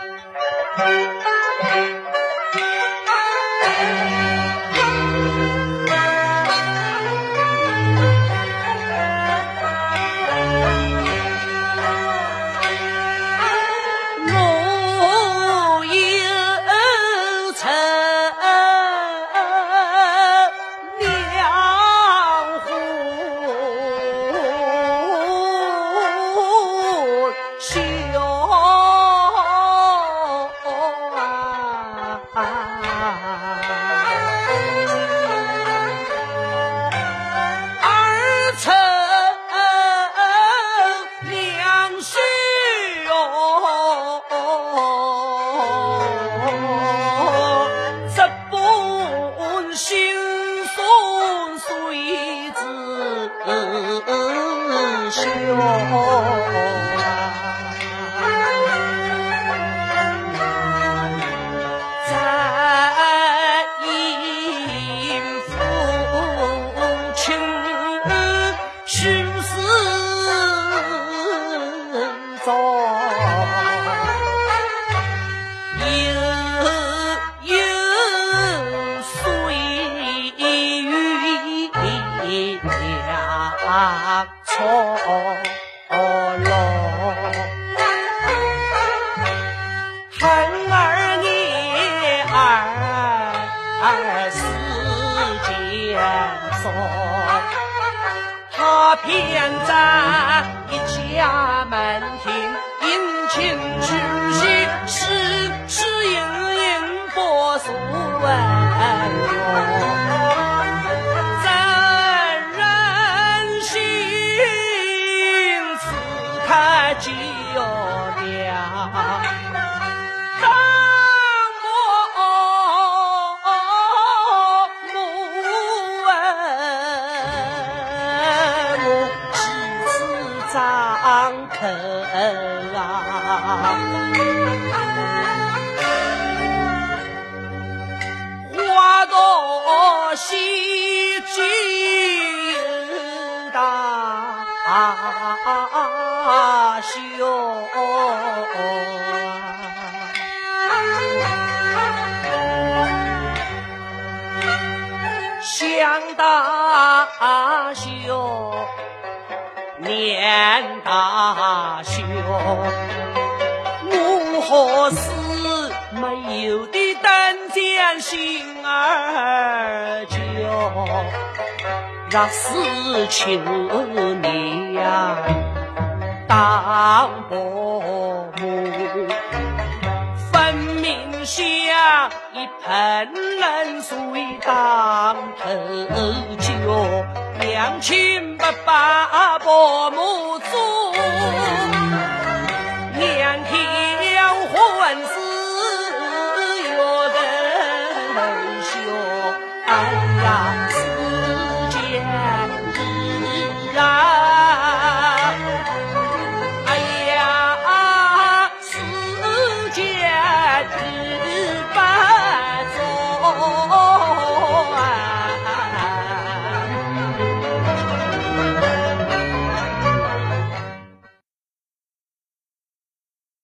Música 是我啊在阴是啊错落。恨儿女儿死间说，他偏在一家门庭殷勤去。量？花讲大秀，念大秀，我何事没有的等将心儿就？若是求你呀，当伯。一盆冷水当头浇，娘亲不把伯母。